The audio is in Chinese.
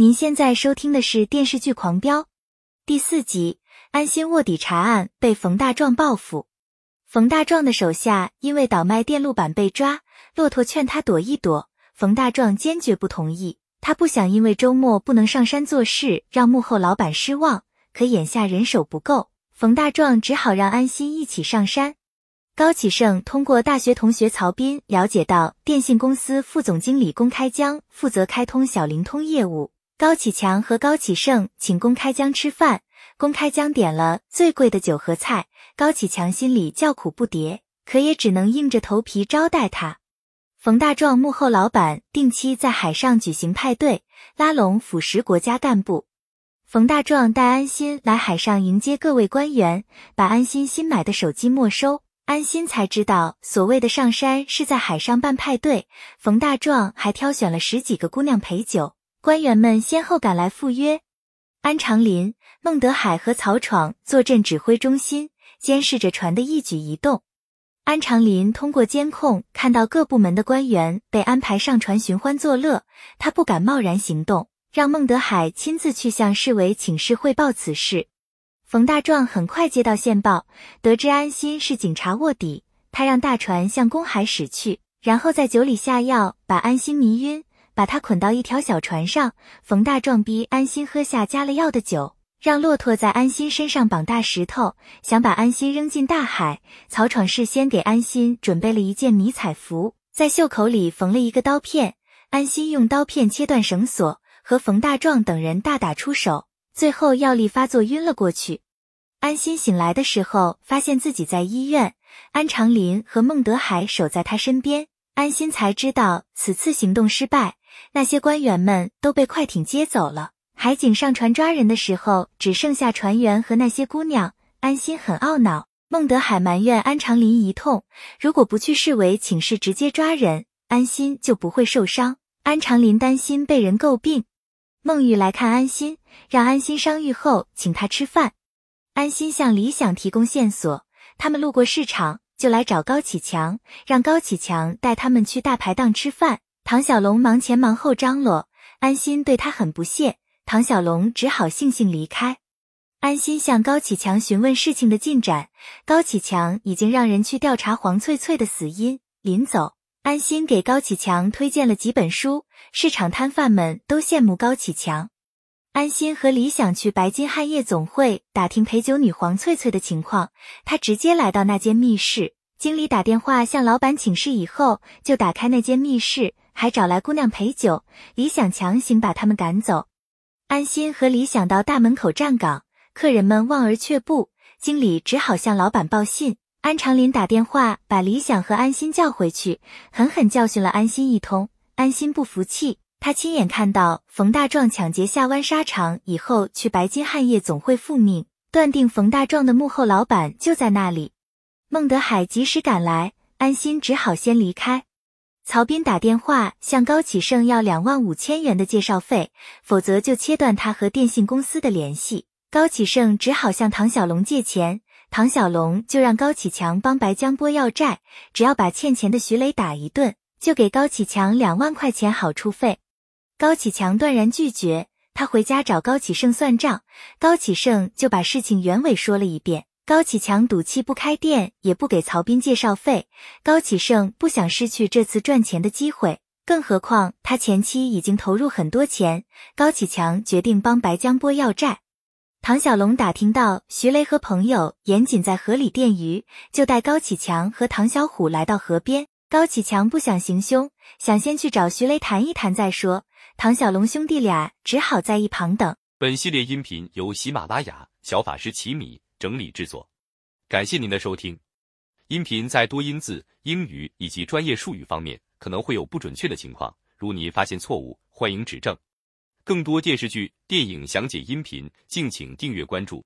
您现在收听的是电视剧《狂飙》第四集，安心卧底查案被冯大壮报复。冯大壮的手下因为倒卖电路板被抓，骆驼劝他躲一躲，冯大壮坚决不同意。他不想因为周末不能上山做事，让幕后老板失望。可眼下人手不够，冯大壮只好让安心一起上山。高启盛通过大学同学曹斌了解到，电信公司副总经理龚开江负责开通小灵通业务。高启强和高启盛请龚开江吃饭，龚开江点了最贵的酒和菜，高启强心里叫苦不迭，可也只能硬着头皮招待他。冯大壮幕后老板定期在海上举行派对，拉拢腐蚀国家干部。冯大壮带安心来海上迎接各位官员，把安心新买的手机没收。安心才知道，所谓的上山是在海上办派对。冯大壮还挑选了十几个姑娘陪酒。官员们先后赶来赴约，安长林、孟德海和曹闯坐镇指挥中心，监视着船的一举一动。安长林通过监控看到各部门的官员被安排上船寻欢作乐，他不敢贸然行动，让孟德海亲自去向市委请示汇报此事。冯大壮很快接到线报，得知安心是警察卧底，他让大船向公海驶去，然后在酒里下药，把安心迷晕。把他捆到一条小船上，冯大壮逼安心喝下加了药的酒，让骆驼在安心身上绑大石头，想把安心扔进大海。曹闯事先给安心准备了一件迷彩服，在袖口里缝了一个刀片。安心用刀片切断绳索，和冯大壮等人大打出手，最后药力发作晕了过去。安心醒来的时候，发现自己在医院，安长林和孟德海守在他身边。安心才知道此次行动失败。那些官员们都被快艇接走了，海警上船抓人的时候，只剩下船员和那些姑娘。安心很懊恼，孟德海埋怨安长林一通，如果不去市委请示，直接抓人，安心就不会受伤。安长林担心被人诟病。孟玉来看安心，让安心伤愈后请他吃饭。安心向李想提供线索，他们路过市场就来找高启强，让高启强带他们去大排档吃饭。唐小龙忙前忙后张罗，安心对他很不屑，唐小龙只好悻悻离开。安心向高启强询问事情的进展，高启强已经让人去调查黄翠翠的死因。临走，安心给高启强推荐了几本书，市场摊贩们都羡慕高启强。安心和李想去白金汉夜总会打听陪酒女黄翠翠的情况，他直接来到那间密室，经理打电话向老板请示以后，就打开那间密室。还找来姑娘陪酒，李想强行把他们赶走。安心和李想到大门口站岗，客人们望而却步，经理只好向老板报信。安长林打电话把李想和安心叫回去，狠狠教训了安心一通。安心不服气，他亲眼看到冯大壮抢劫下湾沙场以后，去白金汉夜总会复命，断定冯大壮的幕后老板就在那里。孟德海及时赶来，安心只好先离开。曹斌打电话向高启盛要两万五千元的介绍费，否则就切断他和电信公司的联系。高启盛只好向唐小龙借钱，唐小龙就让高启强帮白江波要债，只要把欠钱的徐磊打一顿，就给高启强两万块钱好处费。高启强断然拒绝，他回家找高启盛算账，高启盛就把事情原委说了一遍。高启强赌气不开店，也不给曹斌介绍费。高启盛不想失去这次赚钱的机会，更何况他前期已经投入很多钱。高启强决定帮白江波要债。唐小龙打听到徐雷和朋友严谨在河里电鱼，就带高启强和唐小虎来到河边。高启强不想行凶，想先去找徐雷谈一谈再说。唐小龙兄弟俩只好在一旁等。本系列音频由喜马拉雅小法师奇米。整理制作，感谢您的收听。音频在多音字、英语以及专业术语方面可能会有不准确的情况，如您发现错误，欢迎指正。更多电视剧、电影详解音频，敬请订阅关注。